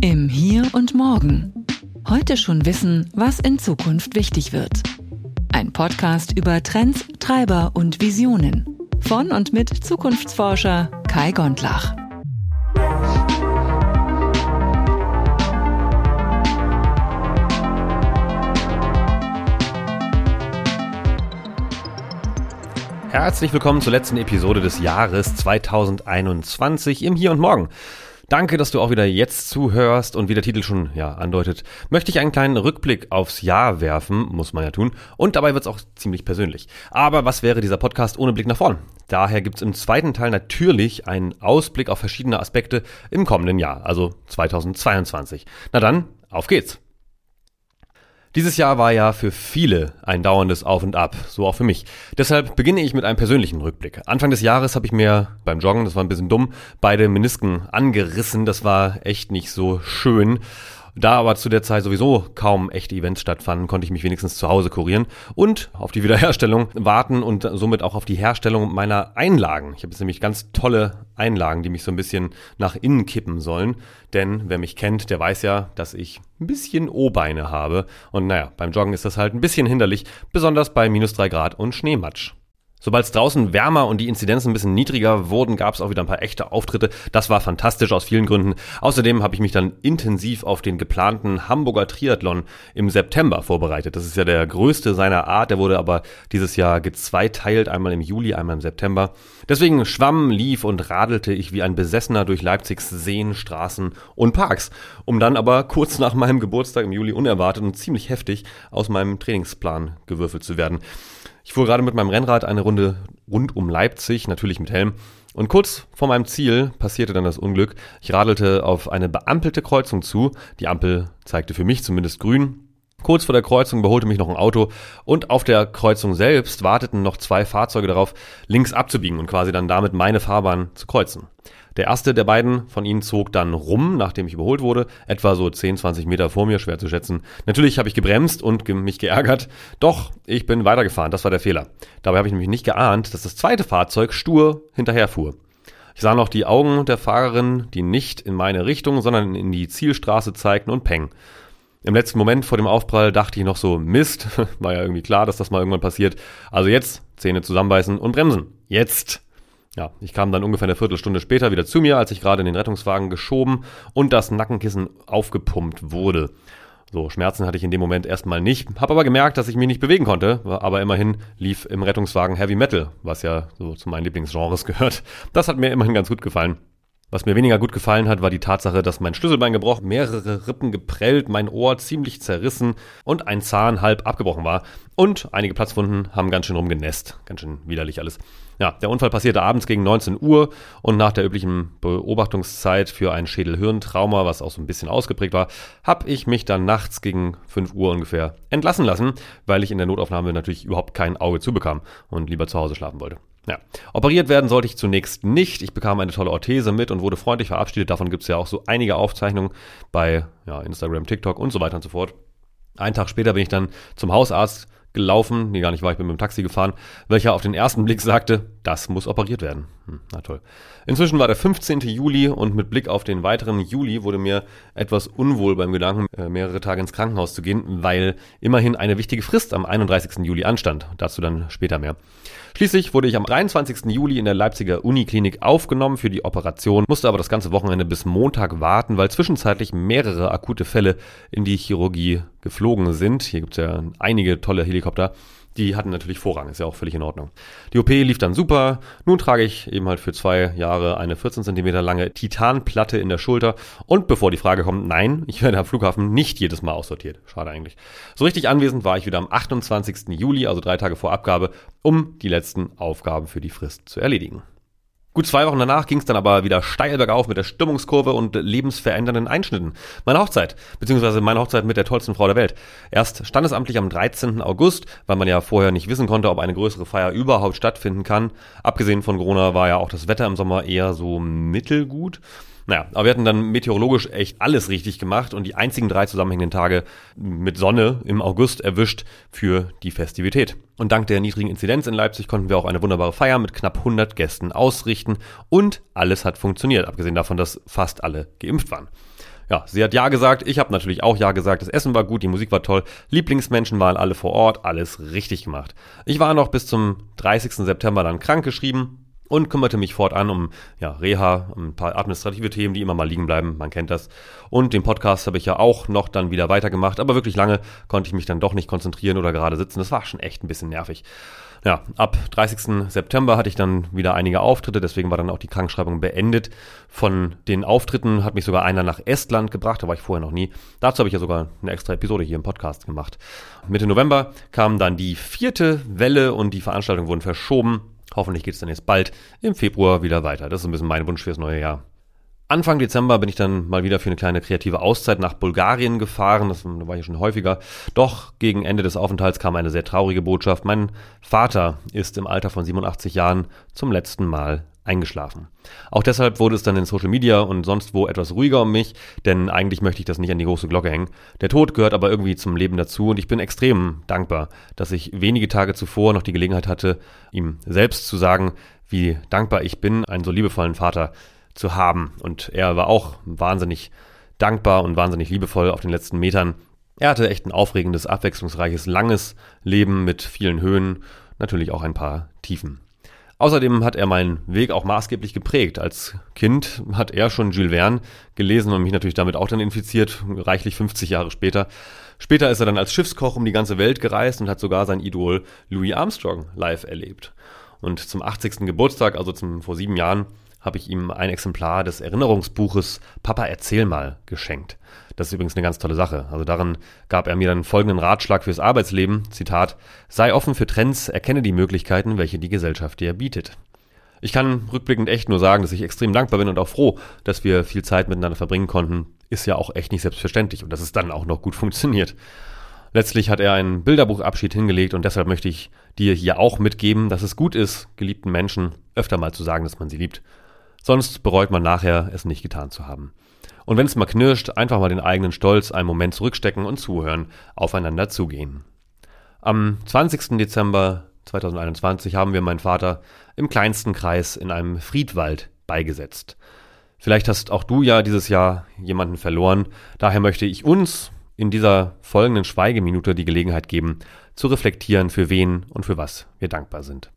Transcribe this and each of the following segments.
Im Hier und Morgen. Heute schon wissen, was in Zukunft wichtig wird. Ein Podcast über Trends, Treiber und Visionen. Von und mit Zukunftsforscher Kai Gondlach. Herzlich willkommen zur letzten Episode des Jahres 2021 im Hier und Morgen. Danke, dass du auch wieder jetzt zuhörst und wie der Titel schon ja andeutet, möchte ich einen kleinen Rückblick aufs Jahr werfen, muss man ja tun, und dabei wird es auch ziemlich persönlich. Aber was wäre dieser Podcast ohne Blick nach vorn? Daher gibt es im zweiten Teil natürlich einen Ausblick auf verschiedene Aspekte im kommenden Jahr, also 2022. Na dann, auf geht's! Dieses Jahr war ja für viele ein dauerndes Auf und Ab, so auch für mich. Deshalb beginne ich mit einem persönlichen Rückblick. Anfang des Jahres habe ich mir beim Joggen, das war ein bisschen dumm, beide Menisken angerissen. Das war echt nicht so schön. Da aber zu der Zeit sowieso kaum echte Events stattfanden, konnte ich mich wenigstens zu Hause kurieren und auf die Wiederherstellung warten und somit auch auf die Herstellung meiner Einlagen. Ich habe jetzt nämlich ganz tolle Einlagen, die mich so ein bisschen nach innen kippen sollen. Denn wer mich kennt, der weiß ja, dass ich ein bisschen O-Beine habe. Und naja, beim Joggen ist das halt ein bisschen hinderlich, besonders bei minus drei Grad und Schneematsch. Sobald es draußen wärmer und die Inzidenzen ein bisschen niedriger wurden, gab es auch wieder ein paar echte Auftritte. Das war fantastisch aus vielen Gründen. Außerdem habe ich mich dann intensiv auf den geplanten Hamburger Triathlon im September vorbereitet. Das ist ja der größte seiner Art. Der wurde aber dieses Jahr gezweiteilt, einmal im Juli, einmal im September. Deswegen schwamm, lief und radelte ich wie ein Besessener durch Leipzigs Seen, Straßen und Parks, um dann aber kurz nach meinem Geburtstag im Juli unerwartet und ziemlich heftig aus meinem Trainingsplan gewürfelt zu werden. Ich fuhr gerade mit meinem Rennrad eine Runde rund um Leipzig, natürlich mit Helm. Und kurz vor meinem Ziel passierte dann das Unglück. Ich radelte auf eine beampelte Kreuzung zu. Die Ampel zeigte für mich zumindest grün. Kurz vor der Kreuzung überholte mich noch ein Auto und auf der Kreuzung selbst warteten noch zwei Fahrzeuge darauf, links abzubiegen und quasi dann damit meine Fahrbahn zu kreuzen. Der erste der beiden von ihnen zog dann rum, nachdem ich überholt wurde, etwa so 10, 20 Meter vor mir, schwer zu schätzen. Natürlich habe ich gebremst und ge mich geärgert, doch ich bin weitergefahren, das war der Fehler. Dabei habe ich nämlich nicht geahnt, dass das zweite Fahrzeug stur hinterherfuhr. Ich sah noch die Augen der Fahrerin, die nicht in meine Richtung, sondern in die Zielstraße zeigten und peng. Im letzten Moment vor dem Aufprall dachte ich noch so, Mist, war ja irgendwie klar, dass das mal irgendwann passiert. Also jetzt Zähne zusammenbeißen und bremsen. Jetzt. Ja, ich kam dann ungefähr eine Viertelstunde später wieder zu mir, als ich gerade in den Rettungswagen geschoben und das Nackenkissen aufgepumpt wurde. So, Schmerzen hatte ich in dem Moment erstmal nicht, habe aber gemerkt, dass ich mich nicht bewegen konnte, aber immerhin lief im Rettungswagen Heavy Metal, was ja so zu meinen Lieblingsgenres gehört. Das hat mir immerhin ganz gut gefallen. Was mir weniger gut gefallen hat, war die Tatsache, dass mein Schlüsselbein gebrochen, mehrere Rippen geprellt, mein Ohr ziemlich zerrissen und ein Zahn halb abgebrochen war. Und einige Platzwunden haben ganz schön rumgenässt. Ganz schön widerlich alles. Ja, der Unfall passierte abends gegen 19 Uhr und nach der üblichen Beobachtungszeit für ein Schädelhirntrauma, was auch so ein bisschen ausgeprägt war, habe ich mich dann nachts gegen 5 Uhr ungefähr entlassen lassen, weil ich in der Notaufnahme natürlich überhaupt kein Auge zubekam und lieber zu Hause schlafen wollte. Ja. Operiert werden sollte ich zunächst nicht. Ich bekam eine tolle Orthese mit und wurde freundlich verabschiedet. Davon gibt es ja auch so einige Aufzeichnungen bei ja, Instagram, TikTok und so weiter und so fort. Einen Tag später bin ich dann zum Hausarzt gelaufen, nee, gar nicht war, ich bin mit dem Taxi gefahren, welcher auf den ersten Blick sagte, das muss operiert werden. Hm, na toll. Inzwischen war der 15. Juli und mit Blick auf den weiteren Juli wurde mir etwas unwohl beim Gedanken, äh, mehrere Tage ins Krankenhaus zu gehen, weil immerhin eine wichtige Frist am 31. Juli anstand. Dazu dann später mehr. Schließlich wurde ich am 23. Juli in der Leipziger Uniklinik aufgenommen für die Operation, musste aber das ganze Wochenende bis Montag warten, weil zwischenzeitlich mehrere akute Fälle in die Chirurgie geflogen sind. Hier gibt es ja einige tolle Helikopter. Die hatten natürlich Vorrang, ist ja auch völlig in Ordnung. Die OP lief dann super. Nun trage ich eben halt für zwei Jahre eine 14 cm lange Titanplatte in der Schulter. Und bevor die Frage kommt, nein, ich werde am Flughafen nicht jedes Mal aussortiert. Schade eigentlich. So richtig anwesend war ich wieder am 28. Juli, also drei Tage vor Abgabe, um die letzten Aufgaben für die Frist zu erledigen. Gut zwei Wochen danach ging es dann aber wieder steil bergauf mit der Stimmungskurve und lebensverändernden Einschnitten. Meine Hochzeit, beziehungsweise meine Hochzeit mit der tollsten Frau der Welt. Erst standesamtlich am 13. August, weil man ja vorher nicht wissen konnte, ob eine größere Feier überhaupt stattfinden kann. Abgesehen von Corona war ja auch das Wetter im Sommer eher so mittelgut. Naja, aber wir hatten dann meteorologisch echt alles richtig gemacht und die einzigen drei zusammenhängenden Tage mit Sonne im August erwischt für die Festivität. Und dank der niedrigen Inzidenz in Leipzig konnten wir auch eine wunderbare Feier mit knapp 100 Gästen ausrichten und alles hat funktioniert, abgesehen davon, dass fast alle geimpft waren. Ja, sie hat Ja gesagt, ich habe natürlich auch Ja gesagt, das Essen war gut, die Musik war toll, Lieblingsmenschen waren alle vor Ort, alles richtig gemacht. Ich war noch bis zum 30. September dann krank geschrieben, und kümmerte mich fortan um ja, Reha, um ein paar administrative Themen, die immer mal liegen bleiben, man kennt das. Und den Podcast habe ich ja auch noch dann wieder weitergemacht, aber wirklich lange konnte ich mich dann doch nicht konzentrieren oder gerade sitzen. Das war schon echt ein bisschen nervig. Ja, ab 30. September hatte ich dann wieder einige Auftritte, deswegen war dann auch die Krankschreibung beendet. Von den Auftritten hat mich sogar einer nach Estland gebracht, da war ich vorher noch nie. Dazu habe ich ja sogar eine extra Episode hier im Podcast gemacht. Mitte November kam dann die vierte Welle und die Veranstaltungen wurden verschoben. Hoffentlich geht es dann jetzt bald im Februar wieder weiter. Das ist ein bisschen mein Wunsch fürs neue Jahr. Anfang Dezember bin ich dann mal wieder für eine kleine kreative Auszeit nach Bulgarien gefahren. Das war ich schon häufiger. Doch gegen Ende des Aufenthalts kam eine sehr traurige Botschaft. Mein Vater ist im Alter von 87 Jahren zum letzten Mal eingeschlafen. Auch deshalb wurde es dann in Social Media und sonst wo etwas ruhiger um mich, denn eigentlich möchte ich das nicht an die große Glocke hängen. Der Tod gehört aber irgendwie zum Leben dazu und ich bin extrem dankbar, dass ich wenige Tage zuvor noch die Gelegenheit hatte, ihm selbst zu sagen, wie dankbar ich bin, einen so liebevollen Vater zu haben. Und er war auch wahnsinnig dankbar und wahnsinnig liebevoll auf den letzten Metern. Er hatte echt ein aufregendes, abwechslungsreiches, langes Leben mit vielen Höhen, natürlich auch ein paar Tiefen. Außerdem hat er meinen Weg auch maßgeblich geprägt. Als Kind hat er schon Jules Verne gelesen und mich natürlich damit auch dann infiziert, reichlich 50 Jahre später. Später ist er dann als Schiffskoch um die ganze Welt gereist und hat sogar sein Idol Louis Armstrong live erlebt. Und zum 80. Geburtstag, also zum, vor sieben Jahren, habe ich ihm ein Exemplar des Erinnerungsbuches Papa erzähl mal geschenkt. Das ist übrigens eine ganz tolle Sache. Also darin gab er mir dann folgenden Ratschlag fürs Arbeitsleben. Zitat, sei offen für Trends, erkenne die Möglichkeiten, welche die Gesellschaft dir bietet. Ich kann rückblickend echt nur sagen, dass ich extrem dankbar bin und auch froh, dass wir viel Zeit miteinander verbringen konnten. Ist ja auch echt nicht selbstverständlich und dass es dann auch noch gut funktioniert. Letztlich hat er einen Bilderbuchabschied hingelegt und deshalb möchte ich dir hier auch mitgeben, dass es gut ist, geliebten Menschen öfter mal zu sagen, dass man sie liebt. Sonst bereut man nachher, es nicht getan zu haben. Und wenn es mal knirscht, einfach mal den eigenen Stolz einen Moment zurückstecken und zuhören, aufeinander zugehen. Am 20. Dezember 2021 haben wir meinen Vater im kleinsten Kreis in einem Friedwald beigesetzt. Vielleicht hast auch du ja dieses Jahr jemanden verloren. Daher möchte ich uns in dieser folgenden Schweigeminute die Gelegenheit geben, zu reflektieren, für wen und für was wir dankbar sind.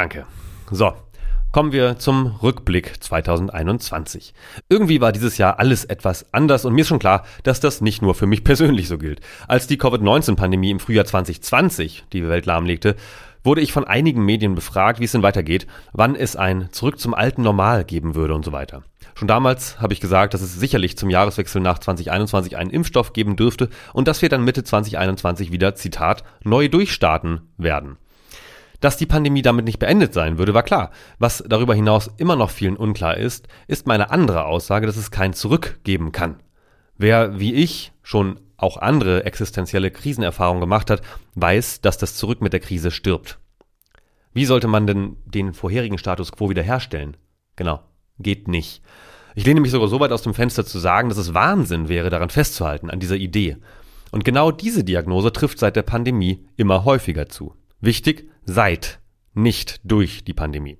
Danke. So, Kommen wir zum Rückblick 2021. Irgendwie war dieses Jahr alles etwas anders und mir ist schon klar, dass das nicht nur für mich persönlich so gilt. Als die Covid-19-Pandemie im Frühjahr 2020 die Welt lahmlegte, wurde ich von einigen Medien befragt, wie es denn weitergeht, wann es ein Zurück zum alten Normal geben würde und so weiter. Schon damals habe ich gesagt, dass es sicherlich zum Jahreswechsel nach 2021 einen Impfstoff geben dürfte und dass wir dann Mitte 2021 wieder, Zitat, neu durchstarten werden. Dass die Pandemie damit nicht beendet sein würde, war klar. Was darüber hinaus immer noch vielen unklar ist, ist meine andere Aussage, dass es kein Zurück geben kann. Wer wie ich schon auch andere existenzielle Krisenerfahrungen gemacht hat, weiß, dass das Zurück mit der Krise stirbt. Wie sollte man denn den vorherigen Status quo wiederherstellen? Genau, geht nicht. Ich lehne mich sogar so weit aus dem Fenster zu sagen, dass es Wahnsinn wäre, daran festzuhalten, an dieser Idee. Und genau diese Diagnose trifft seit der Pandemie immer häufiger zu. Wichtig, seit nicht durch die Pandemie.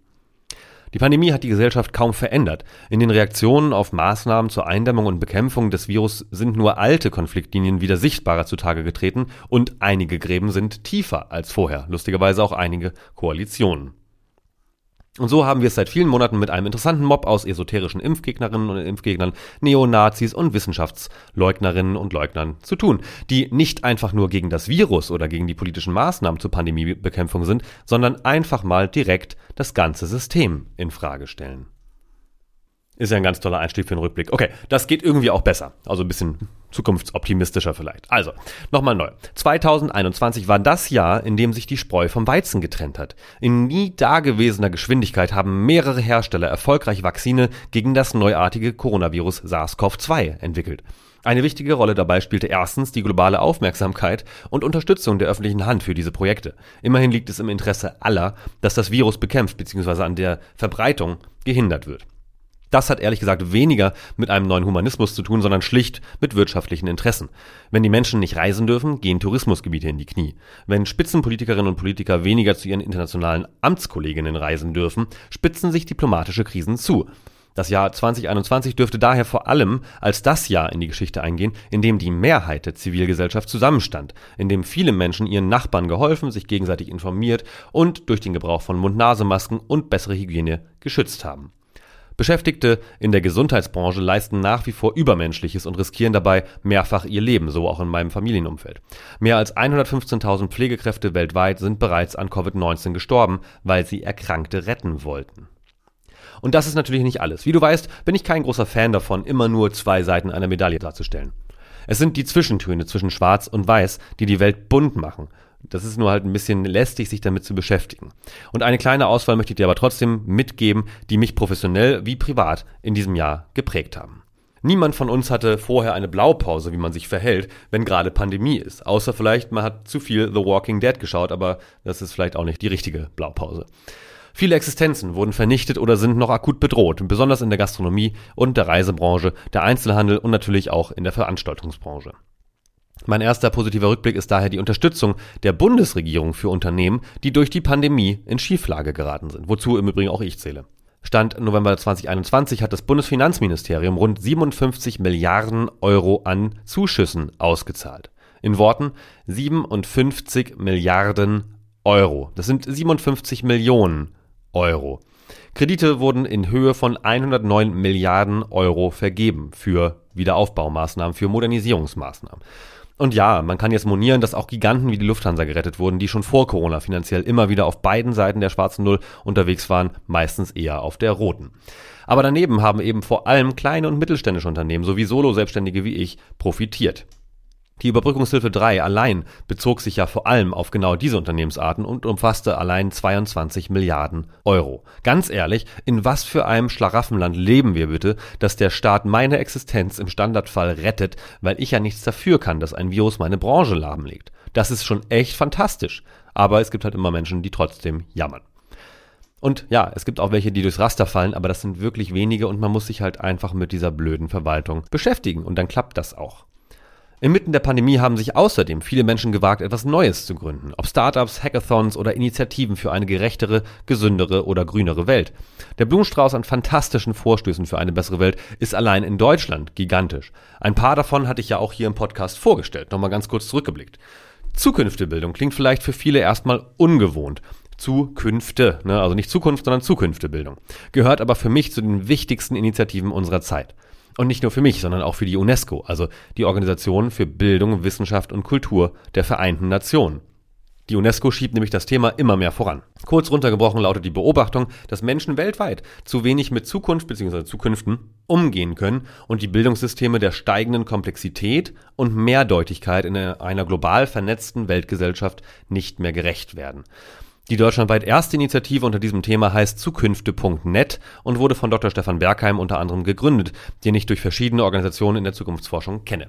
Die Pandemie hat die Gesellschaft kaum verändert. In den Reaktionen auf Maßnahmen zur Eindämmung und Bekämpfung des Virus sind nur alte Konfliktlinien wieder sichtbarer zutage getreten und einige Gräben sind tiefer als vorher, lustigerweise auch einige Koalitionen. Und so haben wir es seit vielen Monaten mit einem interessanten Mob aus esoterischen Impfgegnerinnen und Impfgegnern, Neonazis und Wissenschaftsleugnerinnen und Leugnern zu tun, die nicht einfach nur gegen das Virus oder gegen die politischen Maßnahmen zur Pandemiebekämpfung sind, sondern einfach mal direkt das ganze System in Frage stellen. Ist ja ein ganz toller Einstieg für einen Rückblick. Okay, das geht irgendwie auch besser. Also ein bisschen zukunftsoptimistischer vielleicht. Also, nochmal neu. 2021 war das Jahr, in dem sich die Spreu vom Weizen getrennt hat. In nie dagewesener Geschwindigkeit haben mehrere Hersteller erfolgreich Vakzine gegen das neuartige Coronavirus SARS-CoV-2 entwickelt. Eine wichtige Rolle dabei spielte erstens die globale Aufmerksamkeit und Unterstützung der öffentlichen Hand für diese Projekte. Immerhin liegt es im Interesse aller, dass das Virus bekämpft bzw. an der Verbreitung gehindert wird. Das hat ehrlich gesagt weniger mit einem neuen Humanismus zu tun, sondern schlicht mit wirtschaftlichen Interessen. Wenn die Menschen nicht reisen dürfen, gehen Tourismusgebiete in die Knie. Wenn Spitzenpolitikerinnen und Politiker weniger zu ihren internationalen Amtskolleginnen reisen dürfen, spitzen sich diplomatische Krisen zu. Das Jahr 2021 dürfte daher vor allem als das Jahr in die Geschichte eingehen, in dem die Mehrheit der Zivilgesellschaft zusammenstand, in dem viele Menschen ihren Nachbarn geholfen, sich gegenseitig informiert und durch den Gebrauch von Mund-Nasen-Masken und bessere Hygiene geschützt haben. Beschäftigte in der Gesundheitsbranche leisten nach wie vor Übermenschliches und riskieren dabei mehrfach ihr Leben, so auch in meinem Familienumfeld. Mehr als 115.000 Pflegekräfte weltweit sind bereits an Covid-19 gestorben, weil sie Erkrankte retten wollten. Und das ist natürlich nicht alles. Wie du weißt, bin ich kein großer Fan davon, immer nur zwei Seiten einer Medaille darzustellen. Es sind die Zwischentöne zwischen Schwarz und Weiß, die die Welt bunt machen. Das ist nur halt ein bisschen lästig, sich damit zu beschäftigen. Und eine kleine Auswahl möchte ich dir aber trotzdem mitgeben, die mich professionell wie privat in diesem Jahr geprägt haben. Niemand von uns hatte vorher eine Blaupause, wie man sich verhält, wenn gerade Pandemie ist. Außer vielleicht, man hat zu viel The Walking Dead geschaut, aber das ist vielleicht auch nicht die richtige Blaupause. Viele Existenzen wurden vernichtet oder sind noch akut bedroht, besonders in der Gastronomie und der Reisebranche, der Einzelhandel und natürlich auch in der Veranstaltungsbranche. Mein erster positiver Rückblick ist daher die Unterstützung der Bundesregierung für Unternehmen, die durch die Pandemie in Schieflage geraten sind, wozu im Übrigen auch ich zähle. Stand November 2021 hat das Bundesfinanzministerium rund 57 Milliarden Euro an Zuschüssen ausgezahlt. In Worten 57 Milliarden Euro. Das sind 57 Millionen Euro. Kredite wurden in Höhe von 109 Milliarden Euro vergeben für Wiederaufbaumaßnahmen, für Modernisierungsmaßnahmen. Und ja, man kann jetzt monieren, dass auch Giganten wie die Lufthansa gerettet wurden, die schon vor Corona finanziell immer wieder auf beiden Seiten der schwarzen Null unterwegs waren, meistens eher auf der roten. Aber daneben haben eben vor allem kleine und mittelständische Unternehmen sowie Solo-Selbstständige wie ich profitiert. Die Überbrückungshilfe 3 allein bezog sich ja vor allem auf genau diese Unternehmensarten und umfasste allein 22 Milliarden Euro. Ganz ehrlich, in was für einem Schlaraffenland leben wir bitte, dass der Staat meine Existenz im Standardfall rettet, weil ich ja nichts dafür kann, dass ein Virus meine Branche lahmlegt. Das ist schon echt fantastisch. Aber es gibt halt immer Menschen, die trotzdem jammern. Und ja, es gibt auch welche, die durchs Raster fallen, aber das sind wirklich wenige und man muss sich halt einfach mit dieser blöden Verwaltung beschäftigen und dann klappt das auch. Inmitten der Pandemie haben sich außerdem viele Menschen gewagt, etwas Neues zu gründen. Ob Startups, Hackathons oder Initiativen für eine gerechtere, gesündere oder grünere Welt. Der Blumenstrauß an fantastischen Vorstößen für eine bessere Welt ist allein in Deutschland gigantisch. Ein paar davon hatte ich ja auch hier im Podcast vorgestellt. Nochmal ganz kurz zurückgeblickt. Zukünftebildung klingt vielleicht für viele erstmal ungewohnt. Zukünfte, ne? also nicht Zukunft, sondern Zukünftebildung. Gehört aber für mich zu den wichtigsten Initiativen unserer Zeit. Und nicht nur für mich, sondern auch für die UNESCO, also die Organisation für Bildung, Wissenschaft und Kultur der Vereinten Nationen. Die UNESCO schiebt nämlich das Thema immer mehr voran. Kurz runtergebrochen lautet die Beobachtung, dass Menschen weltweit zu wenig mit Zukunft bzw. Zukünften umgehen können und die Bildungssysteme der steigenden Komplexität und Mehrdeutigkeit in einer global vernetzten Weltgesellschaft nicht mehr gerecht werden. Die deutschlandweit erste Initiative unter diesem Thema heißt Zukünfte.net und wurde von Dr. Stefan Bergheim unter anderem gegründet, den ich durch verschiedene Organisationen in der Zukunftsforschung kenne.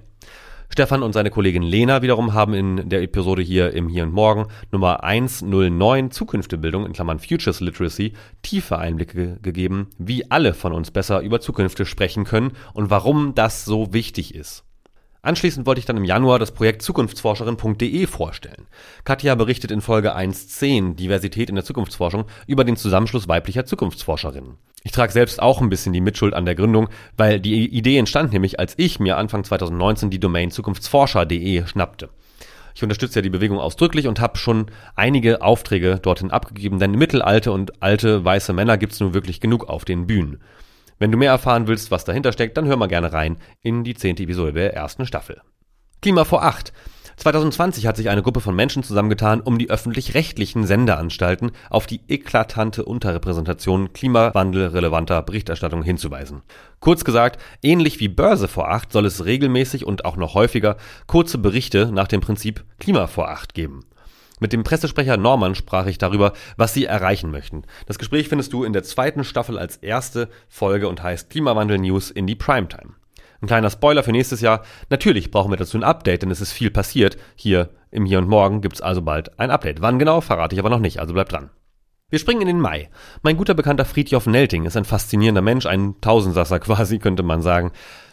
Stefan und seine Kollegin Lena wiederum haben in der Episode hier im Hier und Morgen Nummer 109 Zukünftebildung in Klammern Futures Literacy tiefe Einblicke gegeben, wie alle von uns besser über Zukünfte sprechen können und warum das so wichtig ist. Anschließend wollte ich dann im Januar das Projekt zukunftsforscherin.de vorstellen. Katja berichtet in Folge 1.10 Diversität in der Zukunftsforschung über den Zusammenschluss weiblicher Zukunftsforscherinnen. Ich trage selbst auch ein bisschen die Mitschuld an der Gründung, weil die Idee entstand nämlich, als ich mir Anfang 2019 die Domain zukunftsforscher.de schnappte. Ich unterstütze ja die Bewegung ausdrücklich und habe schon einige Aufträge dorthin abgegeben, denn mittelalte und alte weiße Männer gibt's nun wirklich genug auf den Bühnen. Wenn du mehr erfahren willst, was dahinter steckt, dann hör mal gerne rein in die zehnte Episode der ersten Staffel. Klima vor acht. 2020 hat sich eine Gruppe von Menschen zusammengetan, um die öffentlich-rechtlichen Sendeanstalten auf die eklatante Unterrepräsentation klimawandelrelevanter Berichterstattung hinzuweisen. Kurz gesagt, ähnlich wie Börse vor acht soll es regelmäßig und auch noch häufiger kurze Berichte nach dem Prinzip Klima vor acht geben. Mit dem Pressesprecher Norman sprach ich darüber, was sie erreichen möchten. Das Gespräch findest du in der zweiten Staffel als erste Folge und heißt Klimawandel News in die Primetime. Ein kleiner Spoiler für nächstes Jahr. Natürlich brauchen wir dazu ein Update, denn es ist viel passiert. Hier im Hier und Morgen gibt's also bald ein Update. Wann genau, verrate ich aber noch nicht, also bleib dran. Wir springen in den Mai. Mein guter Bekannter Friedjof Nelting ist ein faszinierender Mensch, ein Tausendsasser quasi, könnte man sagen.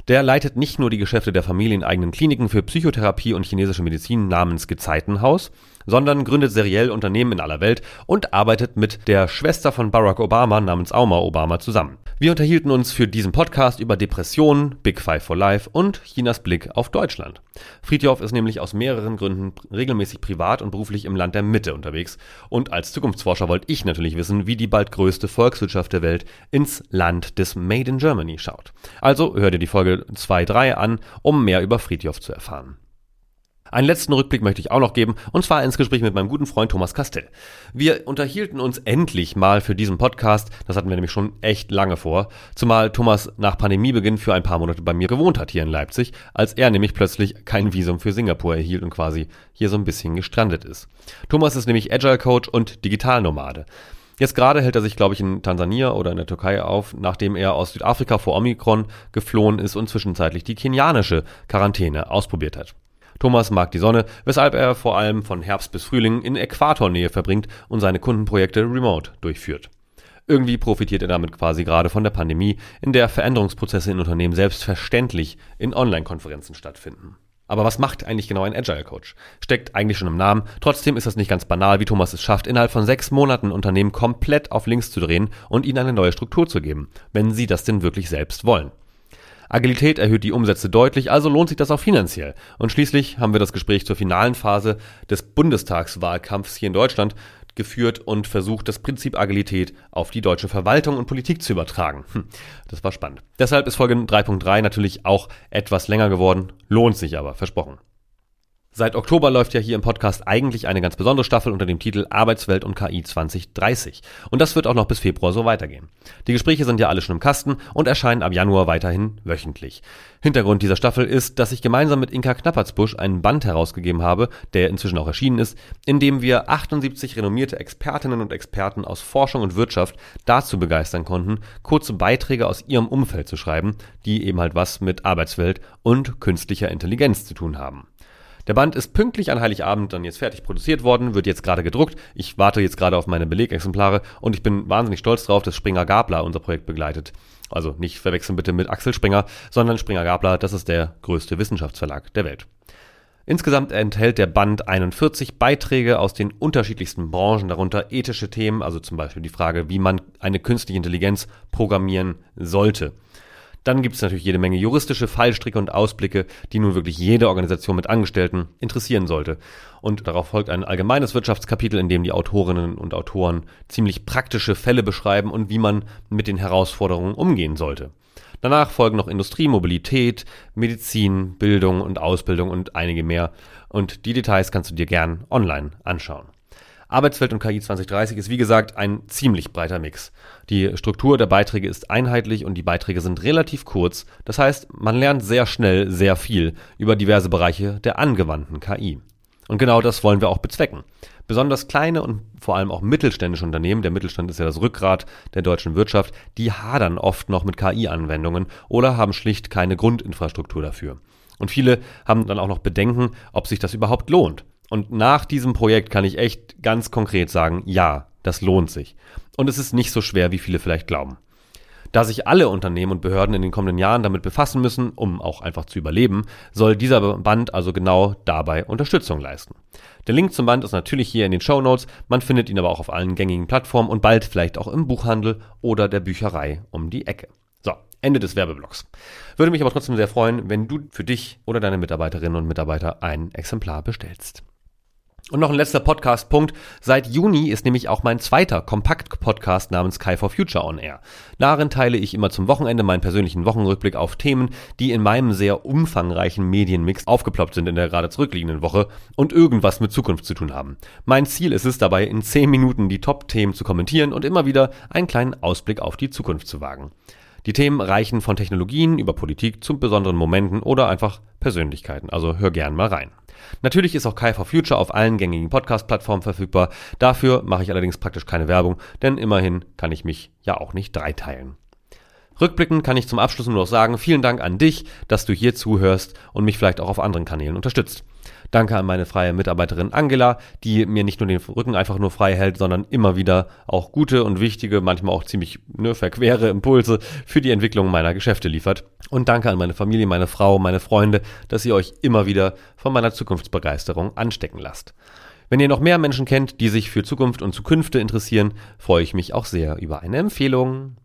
Der leitet nicht nur die Geschäfte der familieneigenen Kliniken für Psychotherapie und chinesische Medizin namens Gezeitenhaus, sondern gründet seriell Unternehmen in aller Welt und arbeitet mit der Schwester von Barack Obama namens Auma Obama zusammen. Wir unterhielten uns für diesen Podcast über Depressionen, Big Five for Life und Chinas Blick auf Deutschland. Friedhoff ist nämlich aus mehreren Gründen regelmäßig privat und beruflich im Land der Mitte unterwegs. Und als Zukunftsforscher wollte ich natürlich wissen, wie die bald größte Volkswirtschaft der Welt ins Land des Made in Germany schaut. Also hör dir die Folge 2-3 an, um mehr über Friedhoff zu erfahren. Einen letzten Rückblick möchte ich auch noch geben, und zwar ins Gespräch mit meinem guten Freund Thomas Castell. Wir unterhielten uns endlich mal für diesen Podcast, das hatten wir nämlich schon echt lange vor, zumal Thomas nach Pandemiebeginn für ein paar Monate bei mir gewohnt hat hier in Leipzig, als er nämlich plötzlich kein Visum für Singapur erhielt und quasi hier so ein bisschen gestrandet ist. Thomas ist nämlich Agile Coach und Digitalnomade. Jetzt gerade hält er sich, glaube ich, in Tansania oder in der Türkei auf, nachdem er aus Südafrika vor Omikron geflohen ist und zwischenzeitlich die kenianische Quarantäne ausprobiert hat. Thomas mag die Sonne, weshalb er vor allem von Herbst bis Frühling in Äquatornähe verbringt und seine Kundenprojekte remote durchführt. Irgendwie profitiert er damit quasi gerade von der Pandemie, in der Veränderungsprozesse in Unternehmen selbstverständlich in Online-Konferenzen stattfinden. Aber was macht eigentlich genau ein Agile Coach? Steckt eigentlich schon im Namen. Trotzdem ist das nicht ganz banal, wie Thomas es schafft, innerhalb von sechs Monaten Unternehmen komplett auf links zu drehen und ihnen eine neue Struktur zu geben, wenn sie das denn wirklich selbst wollen. Agilität erhöht die Umsätze deutlich, also lohnt sich das auch finanziell. Und schließlich haben wir das Gespräch zur finalen Phase des Bundestagswahlkampfs hier in Deutschland geführt und versucht, das Prinzip Agilität auf die deutsche Verwaltung und Politik zu übertragen. Hm, das war spannend. Deshalb ist Folge 3.3 natürlich auch etwas länger geworden, lohnt sich aber, versprochen. Seit Oktober läuft ja hier im Podcast eigentlich eine ganz besondere Staffel unter dem Titel Arbeitswelt und KI 2030. Und das wird auch noch bis Februar so weitergehen. Die Gespräche sind ja alle schon im Kasten und erscheinen ab Januar weiterhin wöchentlich. Hintergrund dieser Staffel ist, dass ich gemeinsam mit Inka Knappertsbusch einen Band herausgegeben habe, der inzwischen auch erschienen ist, in dem wir 78 renommierte Expertinnen und Experten aus Forschung und Wirtschaft dazu begeistern konnten, kurze Beiträge aus ihrem Umfeld zu schreiben, die eben halt was mit Arbeitswelt und künstlicher Intelligenz zu tun haben. Der Band ist pünktlich an Heiligabend dann jetzt fertig produziert worden, wird jetzt gerade gedruckt. Ich warte jetzt gerade auf meine Belegexemplare und ich bin wahnsinnig stolz drauf, dass Springer Gabler unser Projekt begleitet. Also nicht verwechseln bitte mit Axel Springer, sondern Springer Gabler, das ist der größte Wissenschaftsverlag der Welt. Insgesamt enthält der Band 41 Beiträge aus den unterschiedlichsten Branchen, darunter ethische Themen, also zum Beispiel die Frage, wie man eine künstliche Intelligenz programmieren sollte. Dann gibt es natürlich jede Menge juristische Fallstricke und Ausblicke, die nun wirklich jede Organisation mit Angestellten interessieren sollte. Und darauf folgt ein allgemeines Wirtschaftskapitel, in dem die Autorinnen und Autoren ziemlich praktische Fälle beschreiben und wie man mit den Herausforderungen umgehen sollte. Danach folgen noch Industrie, Mobilität, Medizin, Bildung und Ausbildung und einige mehr. Und die Details kannst du dir gern online anschauen. Arbeitswelt und KI 2030 ist wie gesagt ein ziemlich breiter Mix. Die Struktur der Beiträge ist einheitlich und die Beiträge sind relativ kurz. Das heißt, man lernt sehr schnell sehr viel über diverse Bereiche der angewandten KI. Und genau das wollen wir auch bezwecken. Besonders kleine und vor allem auch mittelständische Unternehmen, der Mittelstand ist ja das Rückgrat der deutschen Wirtschaft, die hadern oft noch mit KI-Anwendungen oder haben schlicht keine Grundinfrastruktur dafür. Und viele haben dann auch noch Bedenken, ob sich das überhaupt lohnt. Und nach diesem Projekt kann ich echt ganz konkret sagen, ja, das lohnt sich. Und es ist nicht so schwer, wie viele vielleicht glauben. Da sich alle Unternehmen und Behörden in den kommenden Jahren damit befassen müssen, um auch einfach zu überleben, soll dieser Band also genau dabei Unterstützung leisten. Der Link zum Band ist natürlich hier in den Show Notes, man findet ihn aber auch auf allen gängigen Plattformen und bald vielleicht auch im Buchhandel oder der Bücherei um die Ecke. So, Ende des Werbeblocks. Würde mich aber trotzdem sehr freuen, wenn du für dich oder deine Mitarbeiterinnen und Mitarbeiter ein Exemplar bestellst. Und noch ein letzter Podcast-Punkt. Seit Juni ist nämlich auch mein zweiter Kompakt-Podcast namens Sky for Future on Air. Darin teile ich immer zum Wochenende meinen persönlichen Wochenrückblick auf Themen, die in meinem sehr umfangreichen Medienmix aufgeploppt sind in der gerade zurückliegenden Woche und irgendwas mit Zukunft zu tun haben. Mein Ziel ist es dabei, in 10 Minuten die Top-Themen zu kommentieren und immer wieder einen kleinen Ausblick auf die Zukunft zu wagen. Die Themen reichen von Technologien über Politik zu besonderen Momenten oder einfach Persönlichkeiten, also hör gern mal rein. Natürlich ist auch Kai for Future auf allen gängigen Podcast-Plattformen verfügbar. Dafür mache ich allerdings praktisch keine Werbung, denn immerhin kann ich mich ja auch nicht dreiteilen. Rückblickend kann ich zum Abschluss nur noch sagen, vielen Dank an dich, dass du hier zuhörst und mich vielleicht auch auf anderen Kanälen unterstützt. Danke an meine freie Mitarbeiterin Angela, die mir nicht nur den Rücken einfach nur frei hält, sondern immer wieder auch gute und wichtige, manchmal auch ziemlich ne, verquere Impulse für die Entwicklung meiner Geschäfte liefert. Und danke an meine Familie, meine Frau, meine Freunde, dass ihr euch immer wieder von meiner Zukunftsbegeisterung anstecken lasst. Wenn ihr noch mehr Menschen kennt, die sich für Zukunft und Zukünfte interessieren, freue ich mich auch sehr über eine Empfehlung.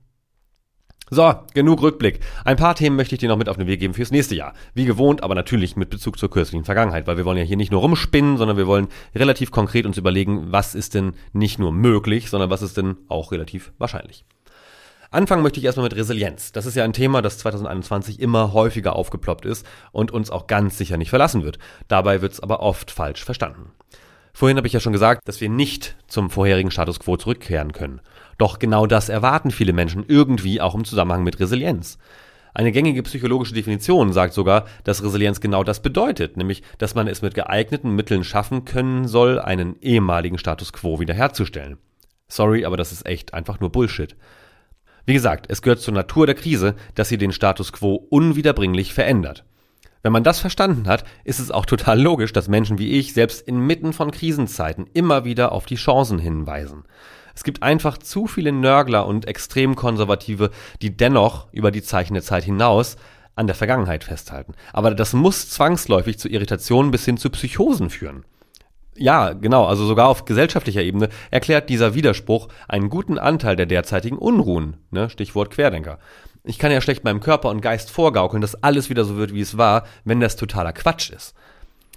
So, genug Rückblick. Ein paar Themen möchte ich dir noch mit auf den Weg geben fürs nächste Jahr. Wie gewohnt, aber natürlich mit Bezug zur kürzlichen Vergangenheit, weil wir wollen ja hier nicht nur rumspinnen, sondern wir wollen relativ konkret uns überlegen, was ist denn nicht nur möglich, sondern was ist denn auch relativ wahrscheinlich. Anfangen möchte ich erstmal mit Resilienz. Das ist ja ein Thema, das 2021 immer häufiger aufgeploppt ist und uns auch ganz sicher nicht verlassen wird. Dabei wird es aber oft falsch verstanden. Vorhin habe ich ja schon gesagt, dass wir nicht zum vorherigen Status quo zurückkehren können. Doch genau das erwarten viele Menschen irgendwie auch im Zusammenhang mit Resilienz. Eine gängige psychologische Definition sagt sogar, dass Resilienz genau das bedeutet, nämlich, dass man es mit geeigneten Mitteln schaffen können soll, einen ehemaligen Status quo wiederherzustellen. Sorry, aber das ist echt einfach nur Bullshit. Wie gesagt, es gehört zur Natur der Krise, dass sie den Status quo unwiederbringlich verändert. Wenn man das verstanden hat, ist es auch total logisch, dass Menschen wie ich selbst inmitten von Krisenzeiten immer wieder auf die Chancen hinweisen. Es gibt einfach zu viele Nörgler und Extremkonservative, die dennoch über die Zeichen der Zeit hinaus an der Vergangenheit festhalten. Aber das muss zwangsläufig zu Irritationen bis hin zu Psychosen führen. Ja, genau, also sogar auf gesellschaftlicher Ebene erklärt dieser Widerspruch einen guten Anteil der derzeitigen Unruhen, ne? Stichwort Querdenker. Ich kann ja schlecht meinem Körper und Geist vorgaukeln, dass alles wieder so wird, wie es war, wenn das totaler Quatsch ist.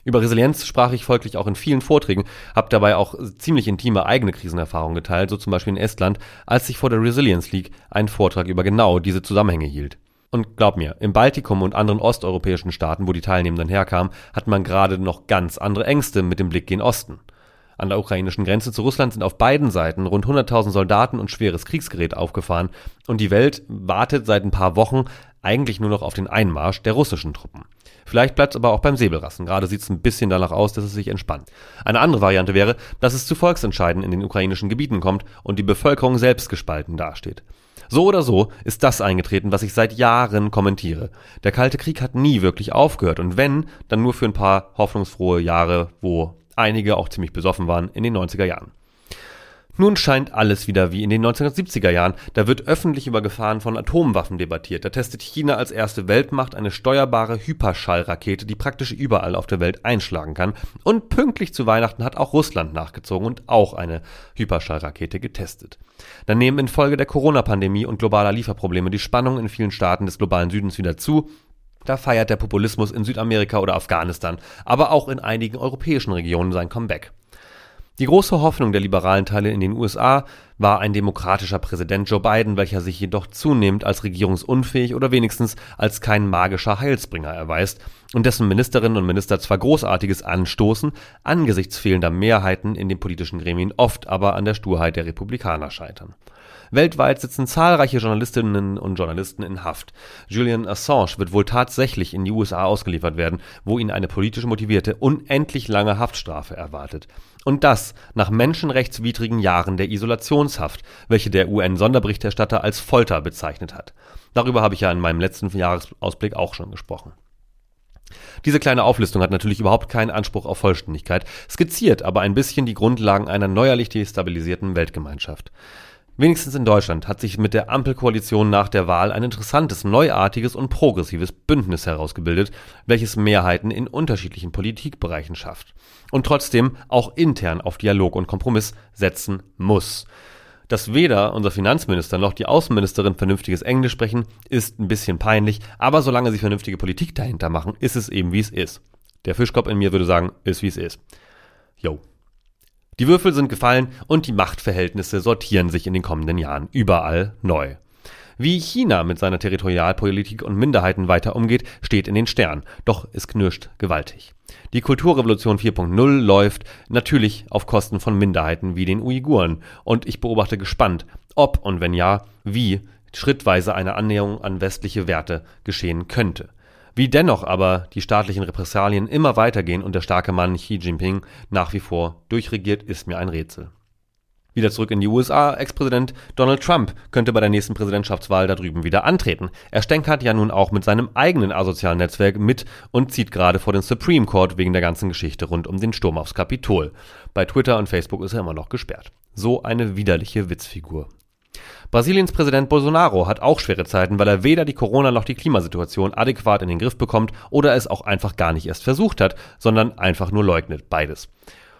Über Resilienz sprach ich folglich auch in vielen Vorträgen, habe dabei auch ziemlich intime eigene Krisenerfahrungen geteilt, so zum Beispiel in Estland, als ich vor der Resilience League einen Vortrag über genau diese Zusammenhänge hielt. Und glaub mir, im Baltikum und anderen osteuropäischen Staaten, wo die Teilnehmenden herkamen, hat man gerade noch ganz andere Ängste mit dem Blick gen Osten. An der ukrainischen Grenze zu Russland sind auf beiden Seiten rund 100.000 Soldaten und schweres Kriegsgerät aufgefahren und die Welt wartet seit ein paar Wochen eigentlich nur noch auf den Einmarsch der russischen Truppen. Vielleicht bleibt es aber auch beim Säbelrassen. Gerade sieht es ein bisschen danach aus, dass es sich entspannt. Eine andere Variante wäre, dass es zu Volksentscheiden in den ukrainischen Gebieten kommt und die Bevölkerung selbst gespalten dasteht. So oder so ist das eingetreten, was ich seit Jahren kommentiere. Der Kalte Krieg hat nie wirklich aufgehört und wenn, dann nur für ein paar hoffnungsfrohe Jahre, wo einige auch ziemlich besoffen waren in den 90er Jahren. Nun scheint alles wieder wie in den 1970er Jahren. Da wird öffentlich über Gefahren von Atomwaffen debattiert. Da testet China als erste Weltmacht eine steuerbare Hyperschallrakete, die praktisch überall auf der Welt einschlagen kann. Und pünktlich zu Weihnachten hat auch Russland nachgezogen und auch eine Hyperschallrakete getestet. Dann nehmen infolge der Corona-Pandemie und globaler Lieferprobleme die Spannungen in vielen Staaten des globalen Südens wieder zu. Da feiert der Populismus in Südamerika oder Afghanistan, aber auch in einigen europäischen Regionen sein Comeback. Die große Hoffnung der liberalen Teile in den USA war ein demokratischer Präsident Joe Biden, welcher sich jedoch zunehmend als regierungsunfähig oder wenigstens als kein magischer Heilsbringer erweist und dessen Ministerinnen und Minister zwar Großartiges anstoßen, angesichts fehlender Mehrheiten in den politischen Gremien oft aber an der Sturheit der Republikaner scheitern. Weltweit sitzen zahlreiche Journalistinnen und Journalisten in Haft. Julian Assange wird wohl tatsächlich in die USA ausgeliefert werden, wo ihn eine politisch motivierte, unendlich lange Haftstrafe erwartet. Und das nach menschenrechtswidrigen Jahren der Isolationshaft, welche der UN-Sonderberichterstatter als Folter bezeichnet hat. Darüber habe ich ja in meinem letzten Jahresausblick auch schon gesprochen. Diese kleine Auflistung hat natürlich überhaupt keinen Anspruch auf Vollständigkeit, skizziert aber ein bisschen die Grundlagen einer neuerlich destabilisierten Weltgemeinschaft. Wenigstens in Deutschland hat sich mit der Ampelkoalition nach der Wahl ein interessantes, neuartiges und progressives Bündnis herausgebildet, welches Mehrheiten in unterschiedlichen Politikbereichen schafft und trotzdem auch intern auf Dialog und Kompromiss setzen muss. Dass weder unser Finanzminister noch die Außenministerin vernünftiges Englisch sprechen, ist ein bisschen peinlich, aber solange sie vernünftige Politik dahinter machen, ist es eben wie es ist. Der Fischkopf in mir würde sagen, ist wie es ist. Yo. Die Würfel sind gefallen und die Machtverhältnisse sortieren sich in den kommenden Jahren überall neu. Wie China mit seiner Territorialpolitik und Minderheiten weiter umgeht, steht in den Sternen, doch es knirscht gewaltig. Die Kulturrevolution 4.0 läuft natürlich auf Kosten von Minderheiten wie den Uiguren und ich beobachte gespannt, ob und wenn ja, wie schrittweise eine Annäherung an westliche Werte geschehen könnte. Wie dennoch aber die staatlichen Repressalien immer weitergehen und der starke Mann Xi Jinping nach wie vor durchregiert, ist mir ein Rätsel. Wieder zurück in die USA. Ex-Präsident Donald Trump könnte bei der nächsten Präsidentschaftswahl da drüben wieder antreten. Er stänkert ja nun auch mit seinem eigenen asozialen Netzwerk mit und zieht gerade vor den Supreme Court wegen der ganzen Geschichte rund um den Sturm aufs Kapitol. Bei Twitter und Facebook ist er immer noch gesperrt. So eine widerliche Witzfigur. Brasiliens Präsident Bolsonaro hat auch schwere Zeiten, weil er weder die Corona- noch die Klimasituation adäquat in den Griff bekommt oder es auch einfach gar nicht erst versucht hat, sondern einfach nur leugnet. Beides.